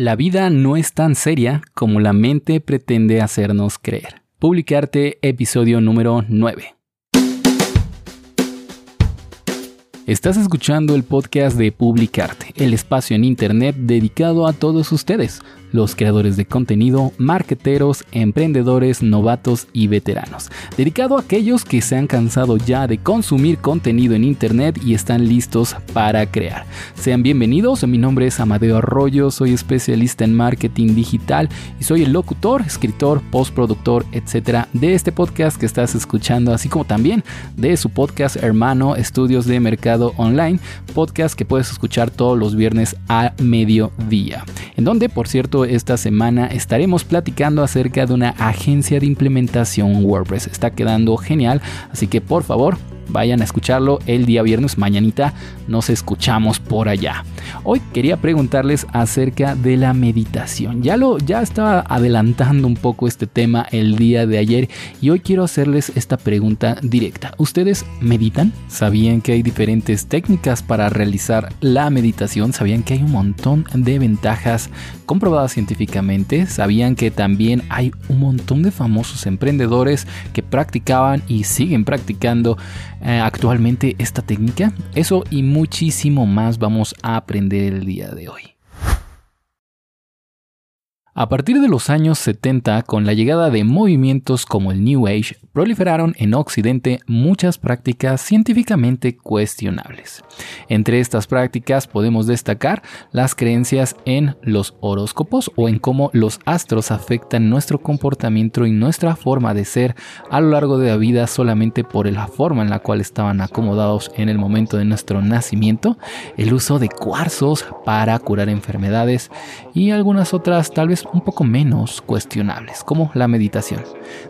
La vida no es tan seria como la mente pretende hacernos creer. Publicarte episodio número 9. Estás escuchando el podcast de Publicarte, el espacio en Internet dedicado a todos ustedes los creadores de contenido, marqueteros, emprendedores, novatos y veteranos. Dedicado a aquellos que se han cansado ya de consumir contenido en internet y están listos para crear. Sean bienvenidos, mi nombre es Amadeo Arroyo, soy especialista en marketing digital y soy el locutor, escritor, postproductor, etcétera, de este podcast que estás escuchando, así como también de su podcast hermano Estudios de Mercado Online, podcast que puedes escuchar todos los viernes a mediodía. En donde, por cierto, esta semana estaremos platicando acerca de una agencia de implementación WordPress. Está quedando genial, así que por favor vayan a escucharlo el día viernes, mañanita nos escuchamos por allá. Hoy quería preguntarles acerca de la meditación. Ya lo ya estaba adelantando un poco este tema el día de ayer y hoy quiero hacerles esta pregunta directa. ¿Ustedes meditan? ¿Sabían que hay diferentes técnicas para realizar la meditación? ¿Sabían que hay un montón de ventajas comprobadas científicamente? ¿Sabían que también hay un montón de famosos emprendedores que practicaban y siguen practicando eh, actualmente esta técnica? Eso y muchísimo más vamos a aprender el día de hoy. A partir de los años 70, con la llegada de movimientos como el New Age, proliferaron en Occidente muchas prácticas científicamente cuestionables. Entre estas prácticas podemos destacar las creencias en los horóscopos o en cómo los astros afectan nuestro comportamiento y nuestra forma de ser a lo largo de la vida solamente por la forma en la cual estaban acomodados en el momento de nuestro nacimiento, el uso de cuarzos para curar enfermedades y algunas otras tal vez un poco menos cuestionables, como la meditación.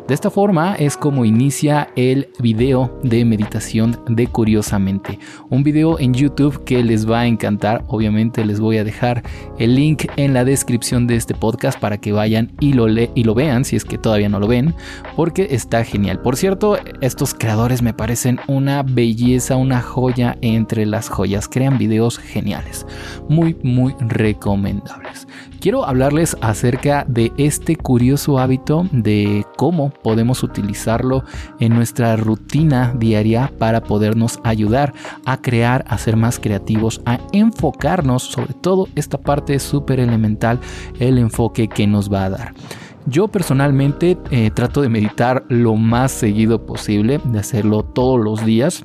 De esta forma es como inicia el video de meditación de Curiosamente, un video en YouTube que les va a encantar, obviamente les voy a dejar el link en la descripción de este podcast para que vayan y lo, y lo vean si es que todavía no lo ven, porque está genial. Por cierto, estos creadores me parecen una belleza, una joya entre las joyas, crean videos geniales, muy muy recomendables. Quiero hablarles acerca de este curioso hábito de cómo podemos utilizarlo en nuestra rutina diaria para podernos ayudar a crear, a ser más creativos, a enfocarnos, sobre todo esta parte súper elemental, el enfoque que nos va a dar. Yo personalmente eh, trato de meditar lo más seguido posible, de hacerlo todos los días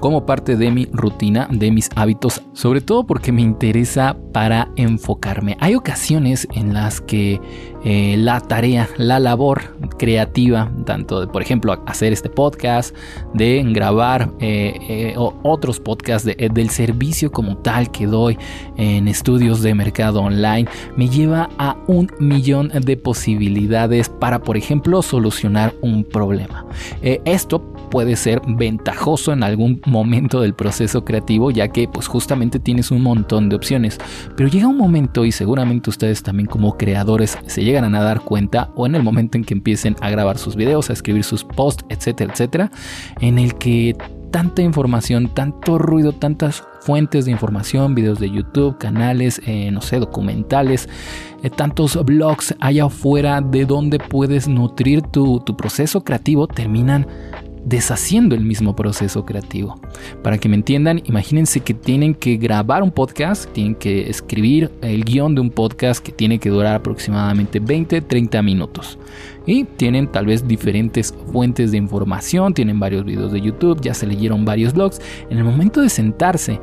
como parte de mi rutina, de mis hábitos, sobre todo porque me interesa para enfocarme. Hay ocasiones en las que eh, la tarea, la labor creativa, tanto de, por ejemplo, hacer este podcast, de grabar eh, eh, otros podcasts del servicio como tal que doy en estudios de mercado online, me lleva a un millón de posibilidades para, por ejemplo, solucionar un problema. esto puede ser ventajoso en algún momento del proceso creativo, ya que pues justamente tienes un montón de opciones. Pero llega un momento y seguramente ustedes también como creadores se llegan a dar cuenta o en el momento en que empiecen a grabar sus videos, a escribir sus posts, etcétera, etcétera, en el que tanta información, tanto ruido, tantas fuentes de información, videos de YouTube, canales, eh, no sé, documentales, eh, tantos blogs allá afuera de donde puedes nutrir tu, tu proceso creativo, terminan deshaciendo el mismo proceso creativo. Para que me entiendan, imagínense que tienen que grabar un podcast, tienen que escribir el guion de un podcast que tiene que durar aproximadamente 20-30 minutos y tienen tal vez diferentes fuentes de información, tienen varios videos de YouTube, ya se leyeron varios blogs. En el momento de sentarse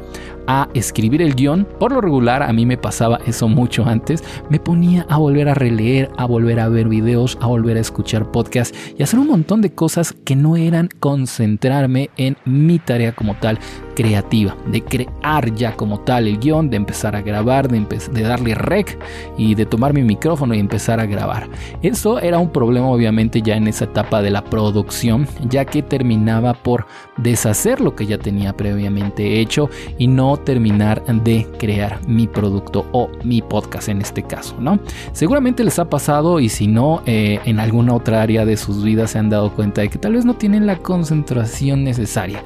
a escribir el guion, por lo regular a mí me pasaba eso mucho antes, me ponía a volver a releer, a volver a ver videos, a volver a escuchar podcasts y hacer un montón de cosas que no eran concentrarme en mi tarea como tal creativa, de crear ya como tal el guion, de empezar a grabar, de, de darle rec y de tomar mi micrófono y empezar a grabar. Eso era un problema obviamente ya en esa etapa de la producción, ya que terminaba por deshacer lo que ya tenía previamente hecho y no terminar de crear mi producto o mi podcast en este caso, ¿no? Seguramente les ha pasado y si no, eh, en alguna otra área de sus vidas se han dado cuenta de que tal vez no tienen la concentración necesaria.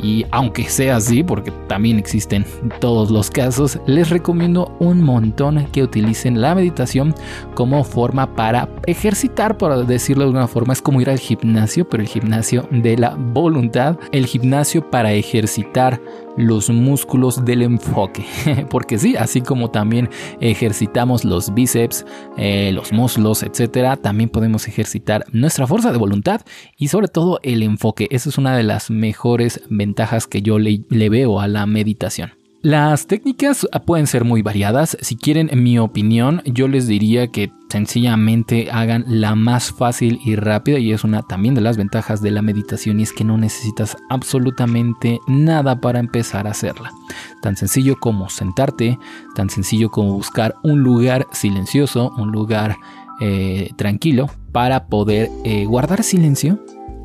Y aunque sea así, porque también existen todos los casos, les recomiendo un montón que utilicen la meditación como forma para ejercitar, por decirlo de alguna forma, es como ir al gimnasio, pero el gimnasio de la voluntad, el gimnasio para ejercitar los músculos del enfoque. Porque sí, así como también ejercitamos los bíceps, eh, los muslos, etcétera, también podemos ejercitar nuestra fuerza de voluntad y sobre todo el enfoque. Esa es una de las mejores ventajas que yo le veo a la meditación. Las técnicas pueden ser muy variadas. Si quieren mi opinión, yo les diría que sencillamente hagan la más fácil y rápida y es una también de las ventajas de la meditación y es que no necesitas absolutamente nada para empezar a hacerla. Tan sencillo como sentarte, tan sencillo como buscar un lugar silencioso, un lugar eh, tranquilo para poder eh, guardar silencio,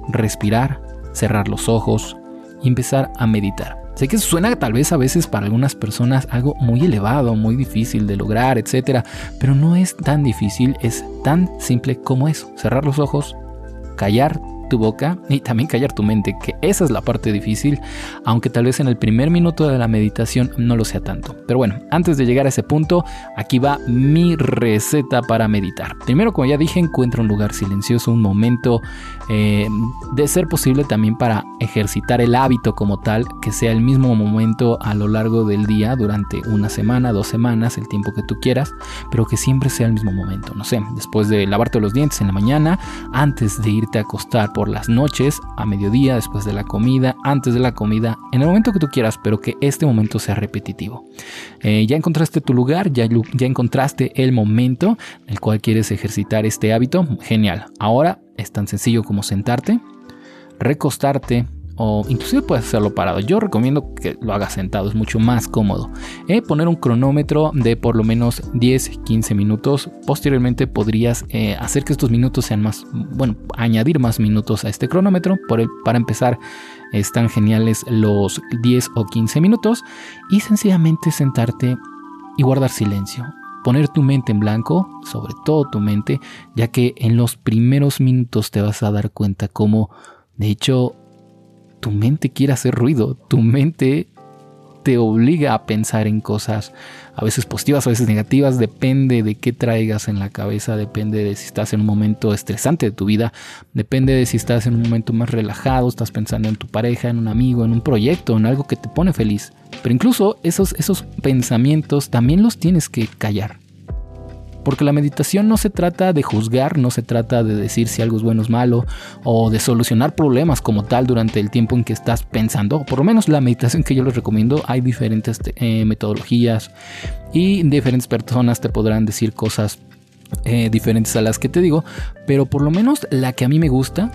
respirar, cerrar los ojos y empezar a meditar. Sé que suena tal vez a veces para algunas personas algo muy elevado, muy difícil de lograr, etcétera, pero no es tan difícil, es tan simple como eso. Cerrar los ojos, callar tu boca y también callar tu mente, que esa es la parte difícil, aunque tal vez en el primer minuto de la meditación no lo sea tanto. Pero bueno, antes de llegar a ese punto, aquí va mi receta para meditar. Primero, como ya dije, encuentra un lugar silencioso, un momento eh, de ser posible también para ejercitar el hábito como tal, que sea el mismo momento a lo largo del día, durante una semana, dos semanas, el tiempo que tú quieras, pero que siempre sea el mismo momento. No sé, después de lavarte los dientes en la mañana, antes de irte a acostar por las noches, a mediodía, después de la comida, antes de la comida, en el momento que tú quieras, pero que este momento sea repetitivo. Eh, ya encontraste tu lugar, ya, ya encontraste el momento en el cual quieres ejercitar este hábito, genial. Ahora es tan sencillo como sentarte, recostarte, o inclusive puedes hacerlo parado. Yo recomiendo que lo hagas sentado, es mucho más cómodo. Eh, poner un cronómetro de por lo menos 10-15 minutos. Posteriormente podrías eh, hacer que estos minutos sean más, bueno, añadir más minutos a este cronómetro. Por el, para empezar, están geniales los 10 o 15 minutos y sencillamente sentarte y guardar silencio. Poner tu mente en blanco, sobre todo tu mente, ya que en los primeros minutos te vas a dar cuenta cómo, de hecho, tu mente quiere hacer ruido, tu mente te obliga a pensar en cosas a veces positivas, a veces negativas, depende de qué traigas en la cabeza, depende de si estás en un momento estresante de tu vida, depende de si estás en un momento más relajado, estás pensando en tu pareja, en un amigo, en un proyecto, en algo que te pone feliz. Pero incluso esos, esos pensamientos también los tienes que callar. Porque la meditación no se trata de juzgar, no se trata de decir si algo es bueno o es malo, o de solucionar problemas como tal durante el tiempo en que estás pensando. Por lo menos la meditación que yo les recomiendo, hay diferentes eh, metodologías y diferentes personas te podrán decir cosas eh, diferentes a las que te digo, pero por lo menos la que a mí me gusta,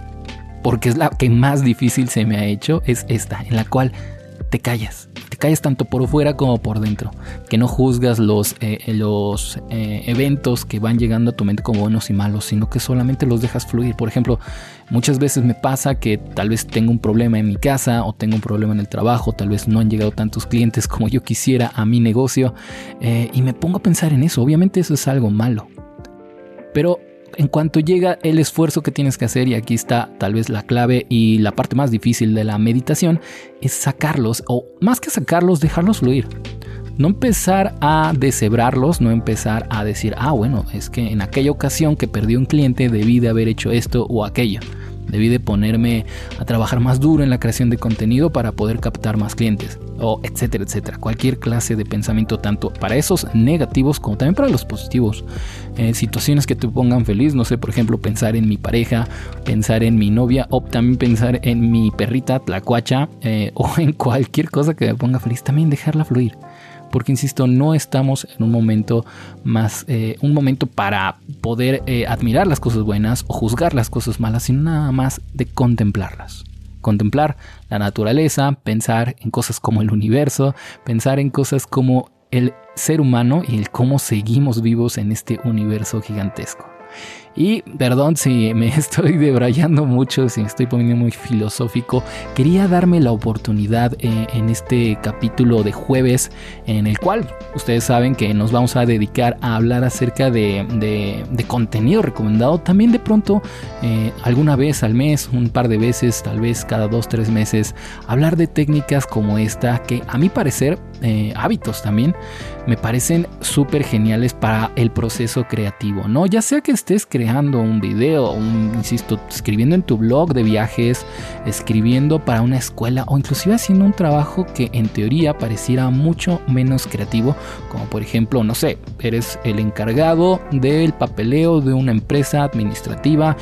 porque es la que más difícil se me ha hecho, es esta, en la cual te callas. Te callas tanto por fuera como por dentro. Que no juzgas los, eh, los eh, eventos que van llegando a tu mente como buenos y malos, sino que solamente los dejas fluir. Por ejemplo, muchas veces me pasa que tal vez tengo un problema en mi casa o tengo un problema en el trabajo, tal vez no han llegado tantos clientes como yo quisiera a mi negocio eh, y me pongo a pensar en eso. Obviamente eso es algo malo. Pero en cuanto llega el esfuerzo que tienes que hacer, y aquí está tal vez la clave y la parte más difícil de la meditación, es sacarlos, o más que sacarlos, dejarlos fluir. No empezar a deshebrarlos, no empezar a decir, ah, bueno, es que en aquella ocasión que perdí un cliente debí de haber hecho esto o aquello. Debí de ponerme a trabajar más duro en la creación de contenido para poder captar más clientes, o etcétera, etcétera. Cualquier clase de pensamiento, tanto para esos negativos como también para los positivos. Eh, situaciones que te pongan feliz, no sé, por ejemplo, pensar en mi pareja, pensar en mi novia, o también pensar en mi perrita, tlacuacha, eh, o en cualquier cosa que me ponga feliz, también dejarla fluir porque insisto, no estamos en un momento más, eh, un momento para poder eh, admirar las cosas buenas o juzgar las cosas malas, sino nada más de contemplarlas. Contemplar la naturaleza, pensar en cosas como el universo, pensar en cosas como el ser humano y el cómo seguimos vivos en este universo gigantesco. Y perdón si me estoy debrayando mucho, si me estoy poniendo muy filosófico, quería darme la oportunidad eh, en este capítulo de jueves en el cual ustedes saben que nos vamos a dedicar a hablar acerca de, contenido recomendado. También de pronto, eh, alguna vez al mes, un par de veces, tal vez cada dos, tres meses, hablar de técnicas como esta que a mi parecer eh, hábitos también me parecen súper geniales para el proceso creativo, ¿no? Ya sea que estés creando un video, un, insisto, escribiendo en tu blog de viajes, escribiendo para una escuela o inclusive haciendo un trabajo que en teoría pareciera mucho menos creativo, como por ejemplo, no sé, eres el encargado del papeleo de una empresa administrativa,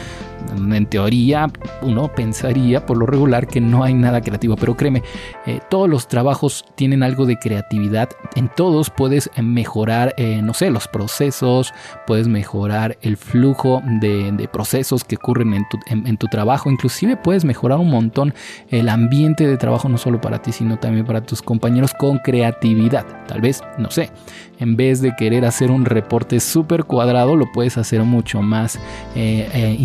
en teoría uno pensaría por lo regular que no hay nada creativo, pero créeme, eh, todos los trabajos tienen algo de creatividad. En todos puedes mejorar, eh, no sé, los procesos, puedes mejorar el flujo de, procesos que ocurren en tu, trabajo, inclusive puedes mejorar un montón el ambiente de trabajo, no solo para ti, sino también para tus compañeros con creatividad. Tal vez, no sé, en vez de querer hacer un reporte súper cuadrado, lo puedes hacer mucho más eh, eh,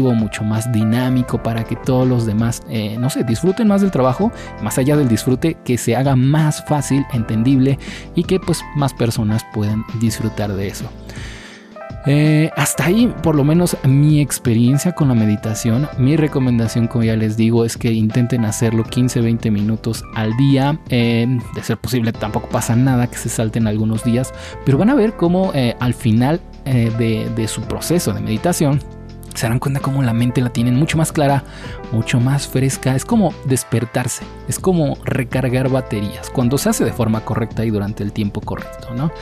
mucho más dinámico para que todos los demás, eh, no sé, disfruten más del trabajo, más allá del disfrute, que se haga más fácil, entendible y que pues más personas puedan disfrutar de eso. Eh, hasta ahí, por lo menos mi experiencia con la meditación. Mi recomendación, como ya les digo, es que intenten hacerlo 15-20 minutos al día. Eh, de ser posible, tampoco pasa nada que se salten algunos días, pero van a ver cómo al final de su proceso de meditación se darán cuenta cómo la mente la tienen mucho más clara, mucho más fresca. Es como despertarse, es como recargar baterías cuando se hace de forma correcta y durante el tiempo correcto. ¿no?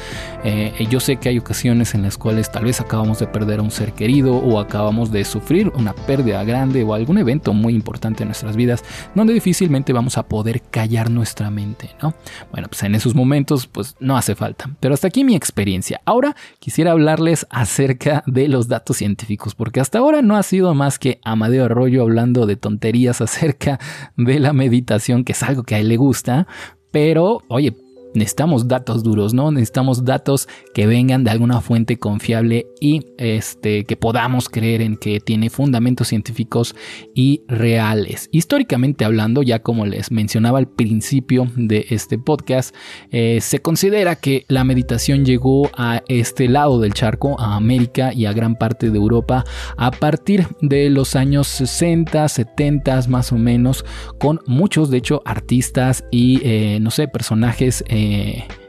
Eh, yo sé que hay ocasiones en las cuales tal vez acabamos de perder a un ser querido o acabamos de sufrir una pérdida grande o algún evento muy importante en nuestras vidas donde difícilmente vamos a poder callar nuestra mente. ¿no? Bueno, pues en esos momentos pues no hace falta. Pero hasta aquí mi experiencia. Ahora quisiera hablarles acerca de los datos científicos porque hasta ahora ahora no ha sido más que Amadeo Arroyo hablando de tonterías acerca de la meditación, que es algo que a él le gusta, pero oye, necesitamos datos duros, ¿no? Necesitamos datos que vengan de alguna fuente confiable y este, que podamos creer en que tiene fundamentos científicos y reales. Históricamente hablando, ya como les mencionaba al principio de este podcast, eh, se considera que la meditación llegó a este lado del charco, a América y a gran parte de Europa, a partir de los años 60, 70 más o menos, con muchos, de hecho, artistas y, eh, no sé, personajes eh,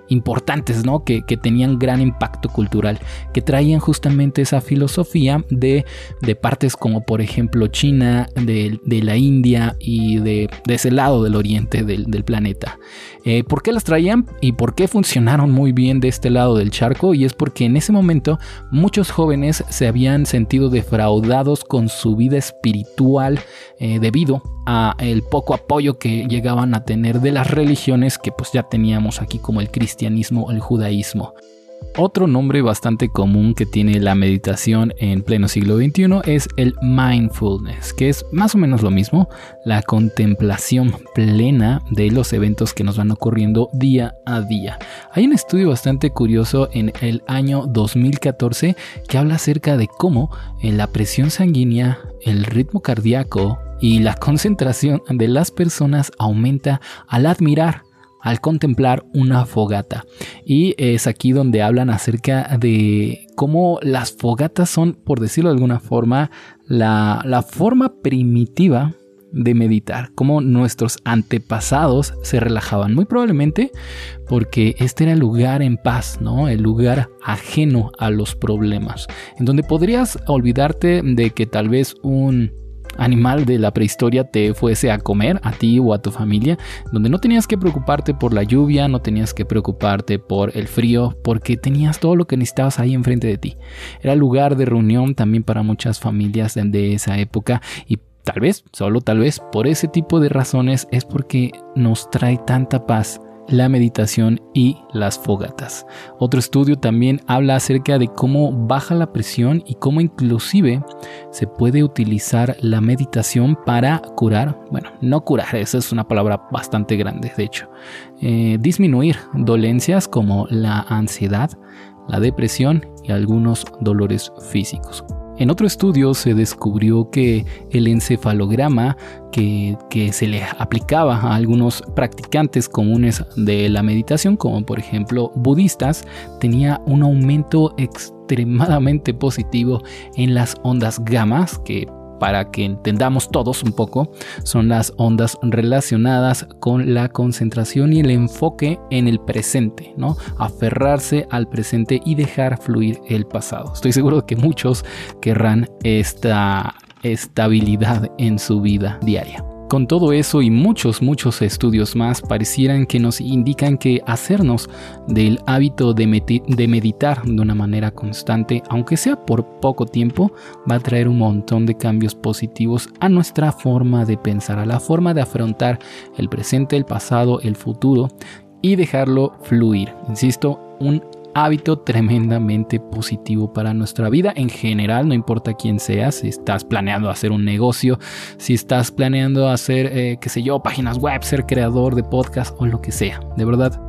importantes, ¿no? Que, tenían gran impacto cultural, que traían justamente esa filosofía de, de partes como por ejemplo China, de, la India y de, ese lado del oriente del, planeta. Eh, ¿Por qué las traían y por qué funcionaron muy bien de este lado del charco? Y es porque en ese momento muchos jóvenes se habían sentido defraudados con su vida espiritual eh, debido a el poco apoyo que llegaban a tener de las religiones que pues ya teníamos aquí como el cristianismo el judaísmo. Otro nombre bastante común que tiene la meditación en pleno siglo XXI es el mindfulness, que es más o menos lo mismo, la contemplación plena de los eventos que nos van ocurriendo día a día. Hay un estudio bastante curioso en el año 2014 que habla acerca de cómo la presión sanguínea, el ritmo cardíaco, y la concentración de las personas aumenta al admirar al contemplar una fogata. Y es aquí donde hablan acerca de cómo las fogatas son, por decirlo de alguna forma, la, la forma primitiva de meditar, cómo nuestros antepasados se relajaban, muy probablemente porque este era el lugar en paz, ¿no? El lugar ajeno a los problemas, en donde podrías olvidarte de que tal vez un animal de la prehistoria te fuese a comer, a ti o a tu familia, donde no tenías que preocuparte por la lluvia, no tenías que preocuparte por el frío, porque tenías todo lo que necesitabas ahí enfrente de ti. Era lugar de reunión también para muchas familias de esa época y tal vez, solo tal vez, por ese tipo de razones es porque nos trae tanta paz la meditación y las fogatas. Otro estudio también habla acerca de cómo baja la presión y cómo inclusive se puede utilizar la meditación para curar, bueno, no curar, esa es una palabra bastante grande, de hecho, eh, disminuir dolencias como la ansiedad, la depresión y algunos dolores físicos. En otro estudio se descubrió que el encefalograma que, se le aplicaba a algunos practicantes comunes de la meditación, como por ejemplo budistas, tenía un aumento extremadamente positivo en las ondas gamas, para que entendamos todos un poco, son las ondas relacionadas con la concentración y el enfoque en el presente, ¿no? Aferrarse al presente y dejar fluir el pasado. Estoy seguro que muchos querrán esta estabilidad en su vida diaria. Con todo eso y muchos, muchos estudios más parecieran que nos indican que hacernos del hábito de, meditar de una manera constante, aunque sea por poco tiempo, va a traer un montón de cambios positivos a nuestra forma de pensar, a la forma de afrontar el presente, el pasado, el futuro y dejarlo fluir. Insisto, un hábito tremendamente positivo para nuestra vida en general, no importa quién seas, si estás planeando hacer un negocio, si estás planeando hacer, eh, qué sé yo, páginas web, ser creador de podcast o lo que sea. De verdad,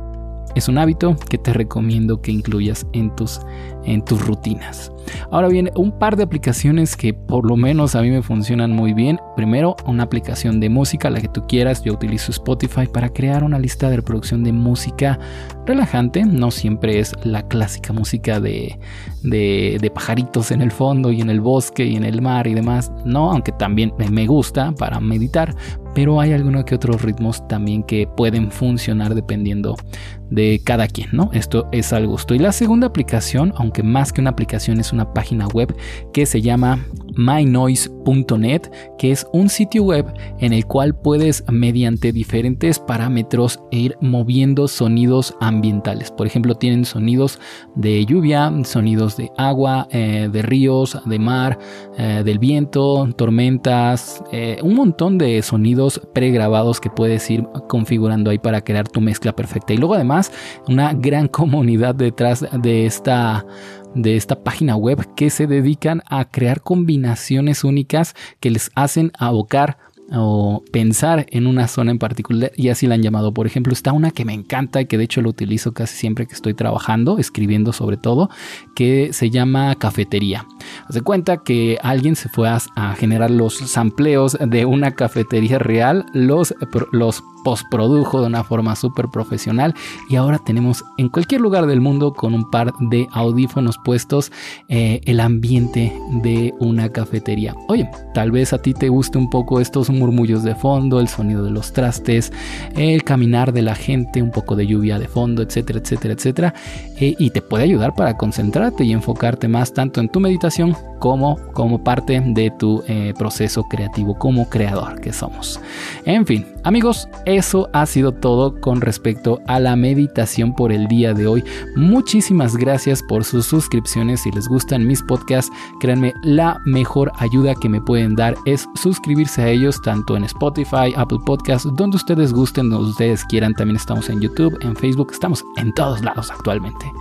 es un hábito que te recomiendo que incluyas en tus, en tus rutinas. Ahora bien, un par de aplicaciones que por lo menos a mí me funcionan muy bien. Primero, una aplicación de música, la que tú quieras. Yo utilizo Spotify para crear una lista de reproducción de música relajante. No siempre es la clásica música de, de, de pajaritos en el fondo y en el bosque y en el mar y demás. No, aunque también me gusta para meditar. Pero hay algunos que otros ritmos también que pueden funcionar dependiendo de cada quien, ¿no? Esto es al gusto. Y la segunda aplicación, aunque más que una aplicación es una página web que se llama mynoise.net, que es un sitio web en el cual puedes mediante diferentes parámetros ir moviendo sonidos ambientales. Por ejemplo, tienen sonidos de lluvia, sonidos de agua, eh, de ríos, de mar, eh, del viento, tormentas, eh, un montón de sonidos pregrabados que puedes ir configurando ahí para crear tu mezcla perfecta. Y luego además una gran comunidad detrás de esta de esta página web que se dedican a crear combinaciones únicas que les hacen abocar o pensar en una zona en particular y así la han llamado. Por ejemplo, está una que me encanta y que de hecho lo utilizo casi siempre que estoy trabajando, escribiendo sobre todo, que se llama cafetería. Haz cuenta que alguien se fue a, generar los sampleos de una cafetería real, los, los postprodujo de una forma súper profesional y ahora tenemos en cualquier lugar del mundo con un par de audífonos puestos eh, el ambiente de una cafetería. Oye, tal vez a ti te guste un poco estos murmullos de fondo, el sonido de los trastes, el caminar de la gente, un poco de lluvia de fondo, etcétera, etcétera, etcétera, eh, y te puede ayudar para concentrarte y enfocarte más tanto en tu meditación como, como parte de tu eh, proceso creativo como creador que somos. En fin, amigos, eso ha sido todo con respecto a la meditación por el día de hoy. Muchísimas gracias por sus suscripciones. Si les gustan mis podcasts, créanme, la mejor ayuda que me pueden dar es suscribirse a ellos tanto en Spotify, Apple Podcasts, donde ustedes gusten, donde ustedes quieran. También estamos en YouTube, en Facebook, estamos en todos lados actualmente.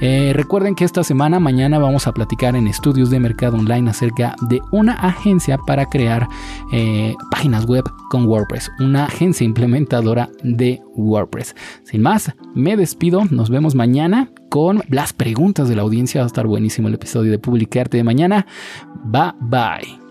Eh, recuerden que esta semana, mañana, vamos a platicar en estudios de mercado online acerca de una agencia para crear eh, páginas web con WordPress, una agencia implementadora de WordPress. Sin más, me despido, nos vemos mañana con las preguntas de la audiencia, va a estar buenísimo el episodio de Publicarte de mañana. Bye bye.